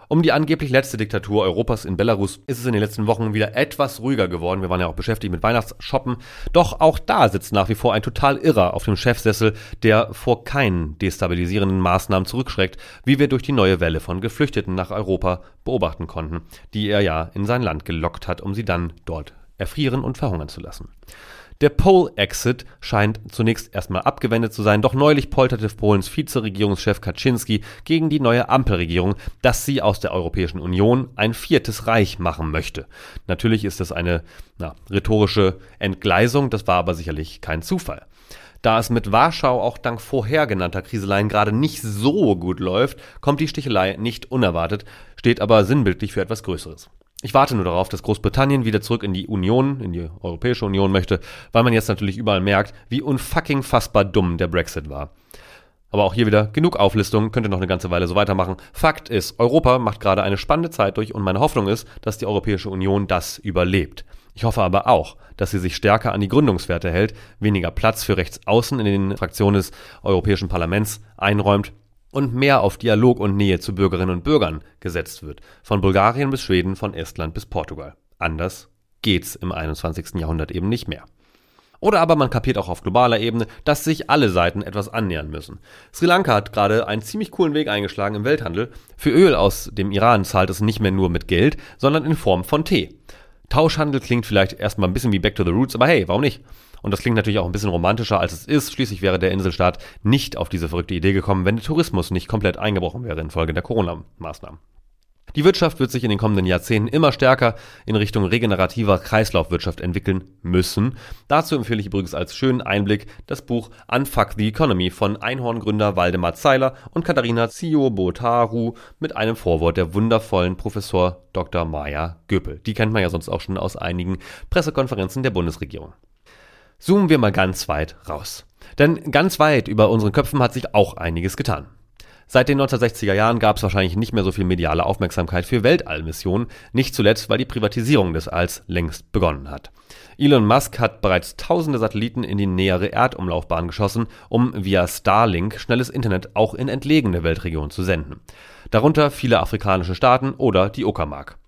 Um die angeblich letzte Diktatur Europas in Belarus ist es in den letzten Wochen wieder etwas ruhiger geworden. Wir waren ja auch beschäftigt mit Weihnachtsshoppen. Doch auch da sitzt nach wie vor ein total Irrer auf dem Chefsessel, der vor keinen destabilisierenden Maßnahmen zurückschreckt, wie wir durch die neue Welle von Geflüchteten nach Europa beobachten konnten, die er ja in sein Land gelockt hat, um sie dann dort erfrieren und verhungern zu lassen. Der Pole-Exit scheint zunächst erstmal abgewendet zu sein, doch neulich polterte Polens Vizeregierungschef Kaczynski gegen die neue Ampelregierung, dass sie aus der Europäischen Union ein viertes Reich machen möchte. Natürlich ist das eine na, rhetorische Entgleisung, das war aber sicherlich kein Zufall. Da es mit Warschau auch dank vorher genannter Kriseleien gerade nicht so gut läuft, kommt die Stichelei nicht unerwartet, steht aber sinnbildlich für etwas Größeres. Ich warte nur darauf, dass Großbritannien wieder zurück in die Union, in die Europäische Union möchte, weil man jetzt natürlich überall merkt, wie unfucking fassbar dumm der Brexit war. Aber auch hier wieder genug Auflistung, könnte noch eine ganze Weile so weitermachen. Fakt ist, Europa macht gerade eine spannende Zeit durch und meine Hoffnung ist, dass die Europäische Union das überlebt. Ich hoffe aber auch, dass sie sich stärker an die Gründungswerte hält, weniger Platz für Rechtsaußen in den Fraktionen des Europäischen Parlaments einräumt und mehr auf Dialog und Nähe zu Bürgerinnen und Bürgern gesetzt wird. Von Bulgarien bis Schweden, von Estland bis Portugal. Anders geht's im 21. Jahrhundert eben nicht mehr. Oder aber man kapiert auch auf globaler Ebene, dass sich alle Seiten etwas annähern müssen. Sri Lanka hat gerade einen ziemlich coolen Weg eingeschlagen im Welthandel. Für Öl aus dem Iran zahlt es nicht mehr nur mit Geld, sondern in Form von Tee. Tauschhandel klingt vielleicht erstmal ein bisschen wie Back to the Roots, aber hey, warum nicht? Und das klingt natürlich auch ein bisschen romantischer, als es ist. Schließlich wäre der Inselstaat nicht auf diese verrückte Idee gekommen, wenn der Tourismus nicht komplett eingebrochen wäre infolge der Corona-Maßnahmen. Die Wirtschaft wird sich in den kommenden Jahrzehnten immer stärker in Richtung regenerativer Kreislaufwirtschaft entwickeln müssen. Dazu empfehle ich übrigens als schönen Einblick das Buch Unfuck the Economy von Einhorngründer Waldemar Zeiler und Katharina Ziobotaru mit einem Vorwort der wundervollen Professor Dr. Maya Göpel. Die kennt man ja sonst auch schon aus einigen Pressekonferenzen der Bundesregierung. Zoomen wir mal ganz weit raus. Denn ganz weit über unseren Köpfen hat sich auch einiges getan. Seit den 1960er Jahren gab es wahrscheinlich nicht mehr so viel mediale Aufmerksamkeit für Weltallmissionen, nicht zuletzt, weil die Privatisierung des Alls längst begonnen hat. Elon Musk hat bereits tausende Satelliten in die nähere Erdumlaufbahn geschossen, um via Starlink schnelles Internet auch in entlegene Weltregionen zu senden. Darunter viele afrikanische Staaten oder die Uckermark.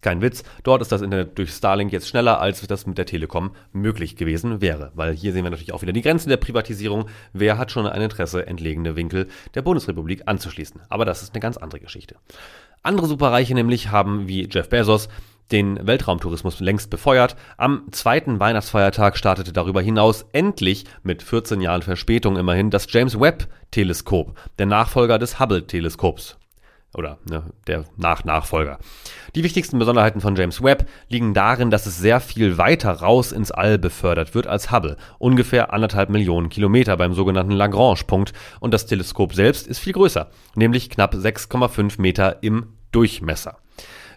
Kein Witz, dort ist das Internet durch Starlink jetzt schneller, als das mit der Telekom möglich gewesen wäre. Weil hier sehen wir natürlich auch wieder die Grenzen der Privatisierung. Wer hat schon ein Interesse, entlegene Winkel der Bundesrepublik anzuschließen? Aber das ist eine ganz andere Geschichte. Andere Superreiche nämlich haben wie Jeff Bezos den Weltraumtourismus längst befeuert. Am zweiten Weihnachtsfeiertag startete darüber hinaus endlich mit 14 Jahren Verspätung immerhin das James Webb Teleskop, der Nachfolger des Hubble Teleskops oder ne, der Nach-Nachfolger. Die wichtigsten Besonderheiten von James Webb liegen darin, dass es sehr viel weiter raus ins All befördert wird als Hubble, ungefähr anderthalb Millionen Kilometer beim sogenannten Lagrange-Punkt und das Teleskop selbst ist viel größer, nämlich knapp 6,5 Meter im Durchmesser.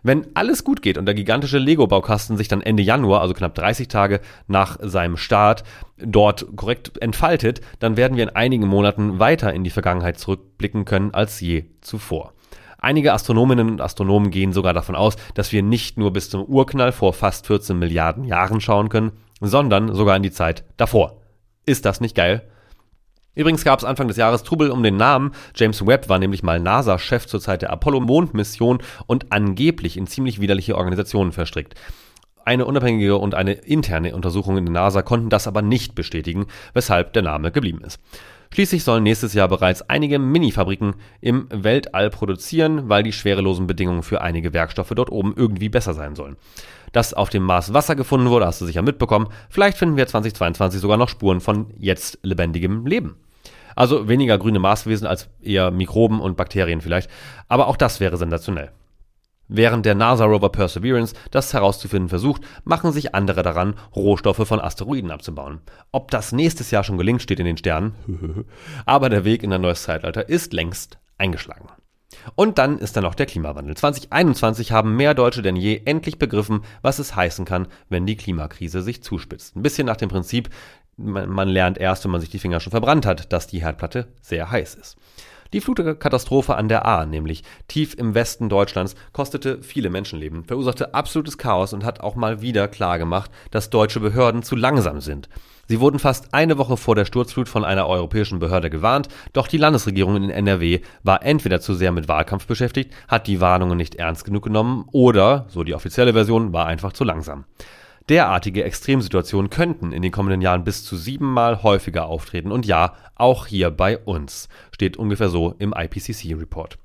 Wenn alles gut geht und der gigantische Lego-Baukasten sich dann Ende Januar, also knapp 30 Tage nach seinem Start, dort korrekt entfaltet, dann werden wir in einigen Monaten weiter in die Vergangenheit zurückblicken können als je zuvor. Einige Astronominnen und Astronomen gehen sogar davon aus, dass wir nicht nur bis zum Urknall vor fast 14 Milliarden Jahren schauen können, sondern sogar in die Zeit davor. Ist das nicht geil? Übrigens gab es Anfang des Jahres Trubel um den Namen. James Webb war nämlich mal NASA-Chef zur Zeit der Apollo-Mondmission und angeblich in ziemlich widerliche Organisationen verstrickt. Eine unabhängige und eine interne Untersuchung in der NASA konnten das aber nicht bestätigen, weshalb der Name geblieben ist. Schließlich sollen nächstes Jahr bereits einige Mini-Fabriken im Weltall produzieren, weil die schwerelosen Bedingungen für einige Werkstoffe dort oben irgendwie besser sein sollen. Dass auf dem Mars Wasser gefunden wurde, hast du sicher mitbekommen. Vielleicht finden wir 2022 sogar noch Spuren von jetzt lebendigem Leben. Also weniger grüne Marswesen als eher Mikroben und Bakterien vielleicht. Aber auch das wäre sensationell. Während der NASA-Rover Perseverance das herauszufinden versucht, machen sich andere daran, Rohstoffe von Asteroiden abzubauen. Ob das nächstes Jahr schon gelingt, steht in den Sternen. Aber der Weg in ein neues Zeitalter ist längst eingeschlagen. Und dann ist da noch der Klimawandel. 2021 haben mehr Deutsche denn je endlich begriffen, was es heißen kann, wenn die Klimakrise sich zuspitzt. Ein bisschen nach dem Prinzip, man lernt erst, wenn man sich die Finger schon verbrannt hat, dass die Herdplatte sehr heiß ist. Die Flutkatastrophe an der Ahr, nämlich tief im Westen Deutschlands, kostete viele Menschenleben, verursachte absolutes Chaos und hat auch mal wieder klargemacht, dass deutsche Behörden zu langsam sind. Sie wurden fast eine Woche vor der Sturzflut von einer europäischen Behörde gewarnt, doch die Landesregierung in NRW war entweder zu sehr mit Wahlkampf beschäftigt, hat die Warnungen nicht ernst genug genommen oder, so die offizielle Version, war einfach zu langsam. Derartige Extremsituationen könnten in den kommenden Jahren bis zu siebenmal häufiger auftreten und ja, auch hier bei uns, steht ungefähr so im IPCC-Report.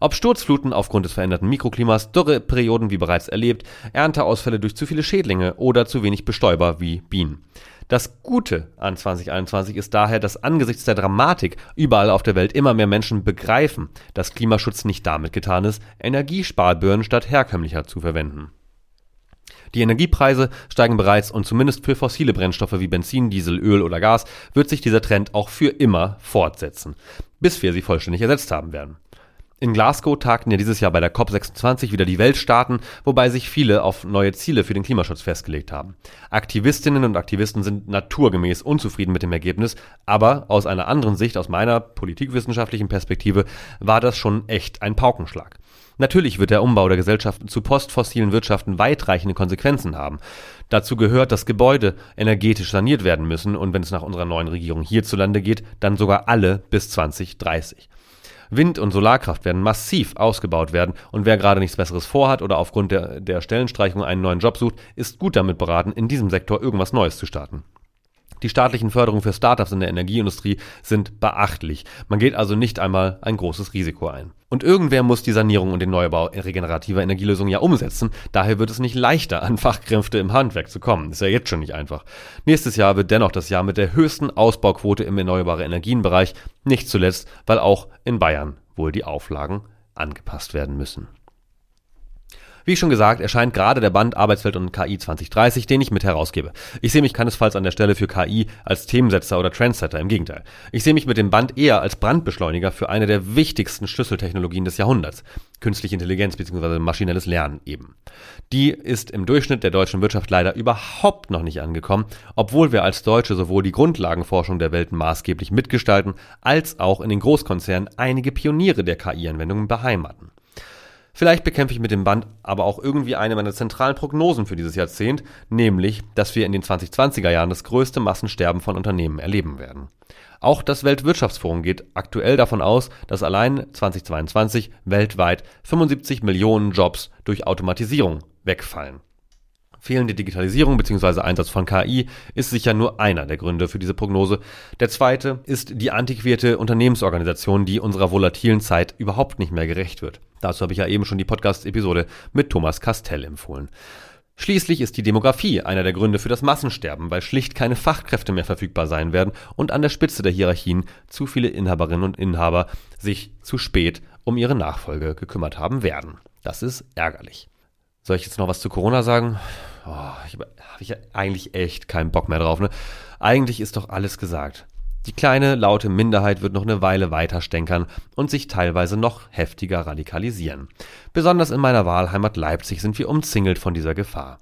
Ob Sturzfluten aufgrund des veränderten Mikroklimas, Dürreperioden wie bereits erlebt, Ernteausfälle durch zu viele Schädlinge oder zu wenig Bestäuber wie Bienen. Das Gute an 2021 ist daher, dass angesichts der Dramatik überall auf der Welt immer mehr Menschen begreifen, dass Klimaschutz nicht damit getan ist, Energiesparbirnen statt herkömmlicher zu verwenden. Die Energiepreise steigen bereits und zumindest für fossile Brennstoffe wie Benzin, Diesel, Öl oder Gas wird sich dieser Trend auch für immer fortsetzen, bis wir sie vollständig ersetzt haben werden. In Glasgow tagten ja dieses Jahr bei der COP26 wieder die Weltstaaten, wobei sich viele auf neue Ziele für den Klimaschutz festgelegt haben. Aktivistinnen und Aktivisten sind naturgemäß unzufrieden mit dem Ergebnis, aber aus einer anderen Sicht, aus meiner politikwissenschaftlichen Perspektive, war das schon echt ein Paukenschlag. Natürlich wird der Umbau der Gesellschaften zu postfossilen Wirtschaften weitreichende Konsequenzen haben. Dazu gehört, dass Gebäude energetisch saniert werden müssen und wenn es nach unserer neuen Regierung hierzulande geht, dann sogar alle bis 2030. Wind- und Solarkraft werden massiv ausgebaut werden und wer gerade nichts Besseres vorhat oder aufgrund der, der Stellenstreichung einen neuen Job sucht, ist gut damit beraten, in diesem Sektor irgendwas Neues zu starten. Die staatlichen Förderungen für Startups in der Energieindustrie sind beachtlich. Man geht also nicht einmal ein großes Risiko ein. Und irgendwer muss die Sanierung und den Neubau regenerativer Energielösungen ja umsetzen. Daher wird es nicht leichter, an Fachkräfte im Handwerk zu kommen. Ist ja jetzt schon nicht einfach. Nächstes Jahr wird dennoch das Jahr mit der höchsten Ausbauquote im erneuerbaren Energienbereich. Nicht zuletzt, weil auch in Bayern wohl die Auflagen angepasst werden müssen. Wie schon gesagt, erscheint gerade der Band Arbeitswelt und KI 2030, den ich mit herausgebe. Ich sehe mich keinesfalls an der Stelle für KI als Themensetzer oder Trendsetter, im Gegenteil. Ich sehe mich mit dem Band eher als Brandbeschleuniger für eine der wichtigsten Schlüsseltechnologien des Jahrhunderts. Künstliche Intelligenz bzw. maschinelles Lernen eben. Die ist im Durchschnitt der deutschen Wirtschaft leider überhaupt noch nicht angekommen, obwohl wir als Deutsche sowohl die Grundlagenforschung der Welt maßgeblich mitgestalten, als auch in den Großkonzernen einige Pioniere der KI-Anwendungen beheimaten. Vielleicht bekämpfe ich mit dem Band aber auch irgendwie eine meiner zentralen Prognosen für dieses Jahrzehnt, nämlich, dass wir in den 2020er Jahren das größte Massensterben von Unternehmen erleben werden. Auch das Weltwirtschaftsforum geht aktuell davon aus, dass allein 2022 weltweit 75 Millionen Jobs durch Automatisierung wegfallen. Fehlende Digitalisierung bzw. Einsatz von KI ist sicher nur einer der Gründe für diese Prognose. Der zweite ist die antiquierte Unternehmensorganisation, die unserer volatilen Zeit überhaupt nicht mehr gerecht wird. Dazu habe ich ja eben schon die Podcast-Episode mit Thomas Castell empfohlen. Schließlich ist die Demografie einer der Gründe für das Massensterben, weil schlicht keine Fachkräfte mehr verfügbar sein werden und an der Spitze der Hierarchien zu viele Inhaberinnen und Inhaber sich zu spät um ihre Nachfolge gekümmert haben werden. Das ist ärgerlich. Soll ich jetzt noch was zu Corona sagen? oh, ich habe ich eigentlich echt keinen Bock mehr drauf. Ne? Eigentlich ist doch alles gesagt. Die kleine, laute Minderheit wird noch eine Weile weiter stänkern und sich teilweise noch heftiger radikalisieren. Besonders in meiner Wahlheimat Leipzig sind wir umzingelt von dieser Gefahr.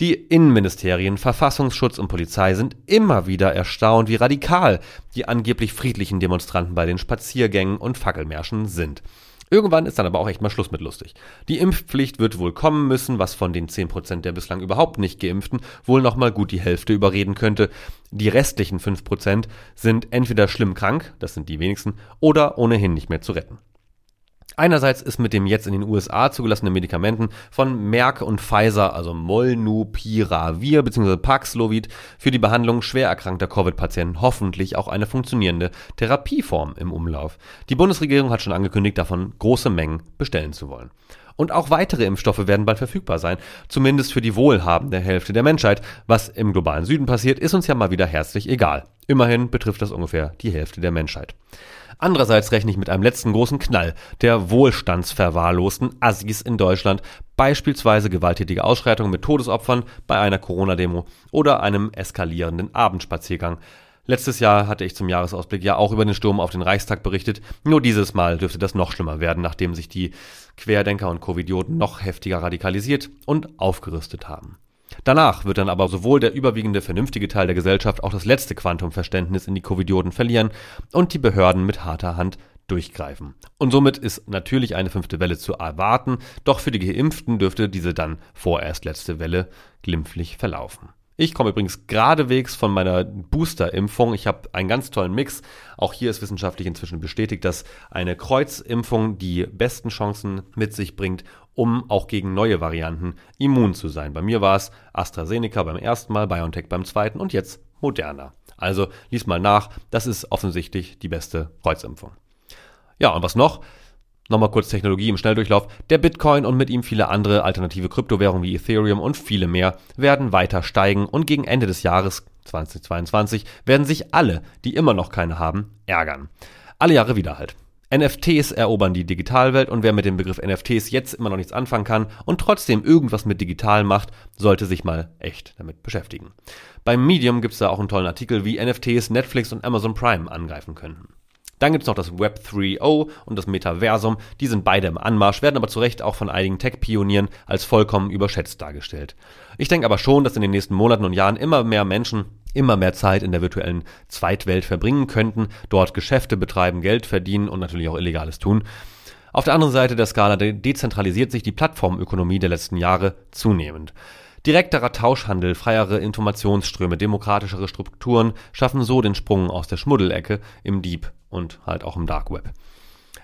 Die Innenministerien, Verfassungsschutz und Polizei sind immer wieder erstaunt, wie radikal die angeblich friedlichen Demonstranten bei den Spaziergängen und Fackelmärschen sind. Irgendwann ist dann aber auch echt mal Schluss mit lustig. Die Impfpflicht wird wohl kommen müssen, was von den 10% der bislang überhaupt nicht geimpften wohl nochmal gut die Hälfte überreden könnte. Die restlichen 5% sind entweder schlimm krank, das sind die wenigsten, oder ohnehin nicht mehr zu retten. Einerseits ist mit dem jetzt in den USA zugelassenen Medikamenten von Merck und Pfizer, also Molnupiravir bzw. Paxlovid, für die Behandlung schwer erkrankter Covid-Patienten hoffentlich auch eine funktionierende Therapieform im Umlauf. Die Bundesregierung hat schon angekündigt, davon große Mengen bestellen zu wollen. Und auch weitere Impfstoffe werden bald verfügbar sein, zumindest für die wohlhabende Hälfte der Menschheit. Was im globalen Süden passiert, ist uns ja mal wieder herzlich egal. Immerhin betrifft das ungefähr die Hälfte der Menschheit. Andererseits rechne ich mit einem letzten großen Knall der wohlstandsverwahrlosten Assis in Deutschland, beispielsweise gewalttätige Ausschreitungen mit Todesopfern bei einer Corona-Demo oder einem eskalierenden Abendspaziergang. Letztes Jahr hatte ich zum Jahresausblick ja auch über den Sturm auf den Reichstag berichtet. Nur dieses Mal dürfte das noch schlimmer werden, nachdem sich die Querdenker und Covidioten noch heftiger radikalisiert und aufgerüstet haben. Danach wird dann aber sowohl der überwiegende vernünftige Teil der Gesellschaft auch das letzte Quantumverständnis in die Covidioten verlieren und die Behörden mit harter Hand durchgreifen. Und somit ist natürlich eine fünfte Welle zu erwarten, doch für die Geimpften dürfte diese dann vorerst letzte Welle glimpflich verlaufen. Ich komme übrigens geradewegs von meiner Booster-Impfung. Ich habe einen ganz tollen Mix. Auch hier ist wissenschaftlich inzwischen bestätigt, dass eine Kreuzimpfung die besten Chancen mit sich bringt, um auch gegen neue Varianten immun zu sein. Bei mir war es AstraZeneca beim ersten Mal, BioNTech beim zweiten und jetzt Moderna. Also lies mal nach, das ist offensichtlich die beste Kreuzimpfung. Ja, und was noch? Nochmal kurz Technologie im Schnelldurchlauf. Der Bitcoin und mit ihm viele andere alternative Kryptowährungen wie Ethereum und viele mehr werden weiter steigen und gegen Ende des Jahres 2022 werden sich alle, die immer noch keine haben, ärgern. Alle Jahre wieder halt. NFTs erobern die Digitalwelt und wer mit dem Begriff NFTs jetzt immer noch nichts anfangen kann und trotzdem irgendwas mit digital macht, sollte sich mal echt damit beschäftigen. Beim Medium gibt's da auch einen tollen Artikel, wie NFTs Netflix und Amazon Prime angreifen könnten. Dann gibt es noch das Web 3.0 und das Metaversum. Die sind beide im Anmarsch, werden aber zu Recht auch von einigen Tech-Pionieren als vollkommen überschätzt dargestellt. Ich denke aber schon, dass in den nächsten Monaten und Jahren immer mehr Menschen immer mehr Zeit in der virtuellen Zweitwelt verbringen könnten, dort Geschäfte betreiben, Geld verdienen und natürlich auch Illegales tun. Auf der anderen Seite der Skala dezentralisiert sich die Plattformökonomie der letzten Jahre zunehmend. Direkterer Tauschhandel, freiere Informationsströme, demokratischere Strukturen schaffen so den Sprung aus der Schmuddelecke im Deep und halt auch im Dark Web.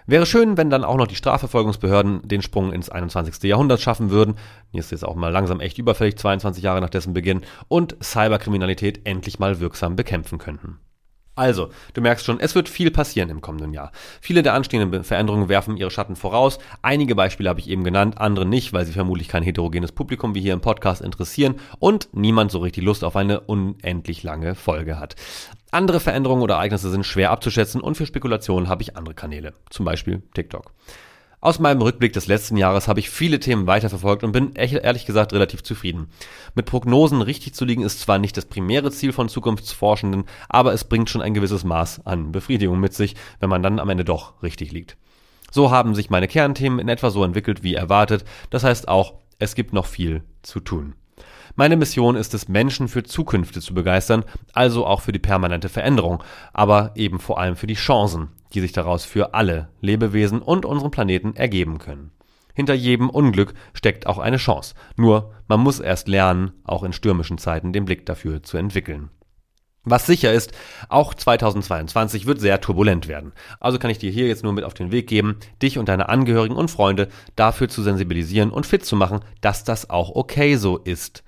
Wäre schön, wenn dann auch noch die Strafverfolgungsbehörden den Sprung ins 21. Jahrhundert schaffen würden. Hier ist jetzt auch mal langsam echt überfällig, 22 Jahre nach dessen Beginn, und Cyberkriminalität endlich mal wirksam bekämpfen könnten. Also, du merkst schon, es wird viel passieren im kommenden Jahr. Viele der anstehenden Veränderungen werfen ihre Schatten voraus. Einige Beispiele habe ich eben genannt, andere nicht, weil sie vermutlich kein heterogenes Publikum wie hier im Podcast interessieren und niemand so richtig Lust auf eine unendlich lange Folge hat. Andere Veränderungen oder Ereignisse sind schwer abzuschätzen und für Spekulationen habe ich andere Kanäle, zum Beispiel TikTok. Aus meinem Rückblick des letzten Jahres habe ich viele Themen weiterverfolgt und bin ehrlich gesagt relativ zufrieden. Mit Prognosen richtig zu liegen ist zwar nicht das primäre Ziel von Zukunftsforschenden, aber es bringt schon ein gewisses Maß an Befriedigung mit sich, wenn man dann am Ende doch richtig liegt. So haben sich meine Kernthemen in etwa so entwickelt wie erwartet, das heißt auch, es gibt noch viel zu tun. Meine Mission ist es, Menschen für Zukünfte zu begeistern, also auch für die permanente Veränderung, aber eben vor allem für die Chancen, die sich daraus für alle Lebewesen und unseren Planeten ergeben können. Hinter jedem Unglück steckt auch eine Chance. Nur, man muss erst lernen, auch in stürmischen Zeiten den Blick dafür zu entwickeln. Was sicher ist, auch 2022 wird sehr turbulent werden. Also kann ich dir hier jetzt nur mit auf den Weg geben, dich und deine Angehörigen und Freunde dafür zu sensibilisieren und fit zu machen, dass das auch okay so ist.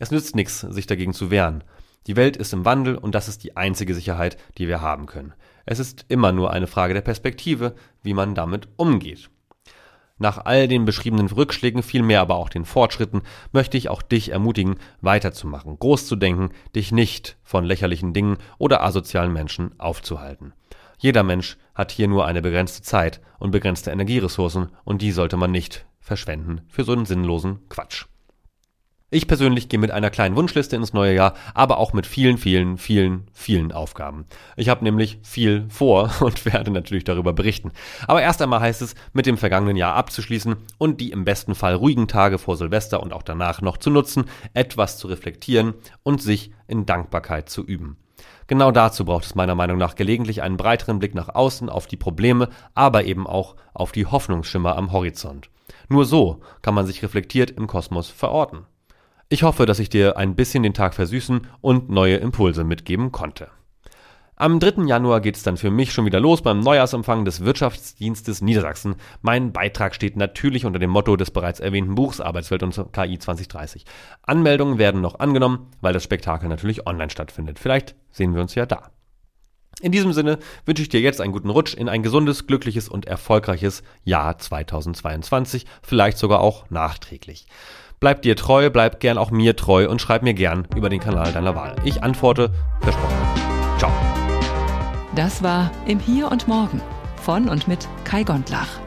Es nützt nichts, sich dagegen zu wehren. Die Welt ist im Wandel und das ist die einzige Sicherheit, die wir haben können. Es ist immer nur eine Frage der Perspektive, wie man damit umgeht. Nach all den beschriebenen Rückschlägen, vielmehr aber auch den Fortschritten, möchte ich auch dich ermutigen, weiterzumachen, groß zu denken, dich nicht von lächerlichen Dingen oder asozialen Menschen aufzuhalten. Jeder Mensch hat hier nur eine begrenzte Zeit und begrenzte Energieressourcen und die sollte man nicht verschwenden für so einen sinnlosen Quatsch. Ich persönlich gehe mit einer kleinen Wunschliste ins neue Jahr, aber auch mit vielen, vielen, vielen, vielen Aufgaben. Ich habe nämlich viel vor und werde natürlich darüber berichten. Aber erst einmal heißt es, mit dem vergangenen Jahr abzuschließen und die im besten Fall ruhigen Tage vor Silvester und auch danach noch zu nutzen, etwas zu reflektieren und sich in Dankbarkeit zu üben. Genau dazu braucht es meiner Meinung nach gelegentlich einen breiteren Blick nach außen auf die Probleme, aber eben auch auf die Hoffnungsschimmer am Horizont. Nur so kann man sich reflektiert im Kosmos verorten. Ich hoffe, dass ich dir ein bisschen den Tag versüßen und neue Impulse mitgeben konnte. Am 3. Januar geht es dann für mich schon wieder los beim Neujahrsempfang des Wirtschaftsdienstes Niedersachsen. Mein Beitrag steht natürlich unter dem Motto des bereits erwähnten Buchs Arbeitswelt und KI 2030. Anmeldungen werden noch angenommen, weil das Spektakel natürlich online stattfindet. Vielleicht sehen wir uns ja da. In diesem Sinne wünsche ich dir jetzt einen guten Rutsch in ein gesundes, glückliches und erfolgreiches Jahr 2022, vielleicht sogar auch nachträglich. Bleib dir treu, bleib gern auch mir treu und schreib mir gern über den Kanal deiner Wahl. Ich antworte, versprochen. Ciao. Das war Im Hier und Morgen von und mit Kai Gondlach.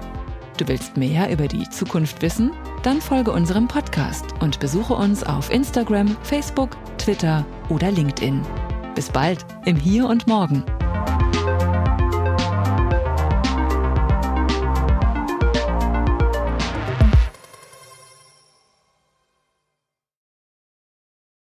Du willst mehr über die Zukunft wissen? Dann folge unserem Podcast und besuche uns auf Instagram, Facebook, Twitter oder LinkedIn. Bis bald im Hier und Morgen.